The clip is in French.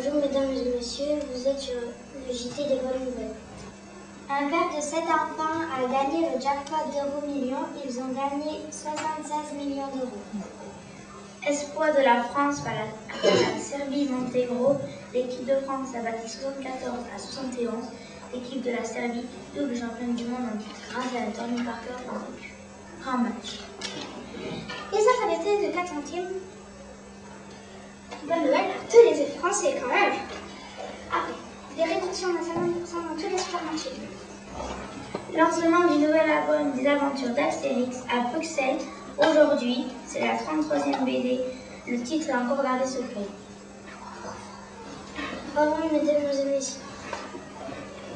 mesdames et messieurs, vous êtes sur le JT des bonnes nouvelles. Un père de 7 enfants a gagné le jackpot d'euros millions. Ils ont gagné 76 millions d'euros. Espoir de la France par la, Serbie-Monténégro, l'équipe de France a battu 74 à 71. L'équipe de la Serbie, double championne du monde en titre grâce à Tony Parker un grand match. Et ça, ça l'était de 4 centimes. Bonne nouvelle à tous les Français quand même. Après, des réductions de 50% dans tous les supermarchés. Lancement du nouvel album des aventures d'Astérix à Bruxelles. Aujourd'hui, c'est la 33e BD. Le titre est encore gardé secret. Bravo, mesdames et messieurs.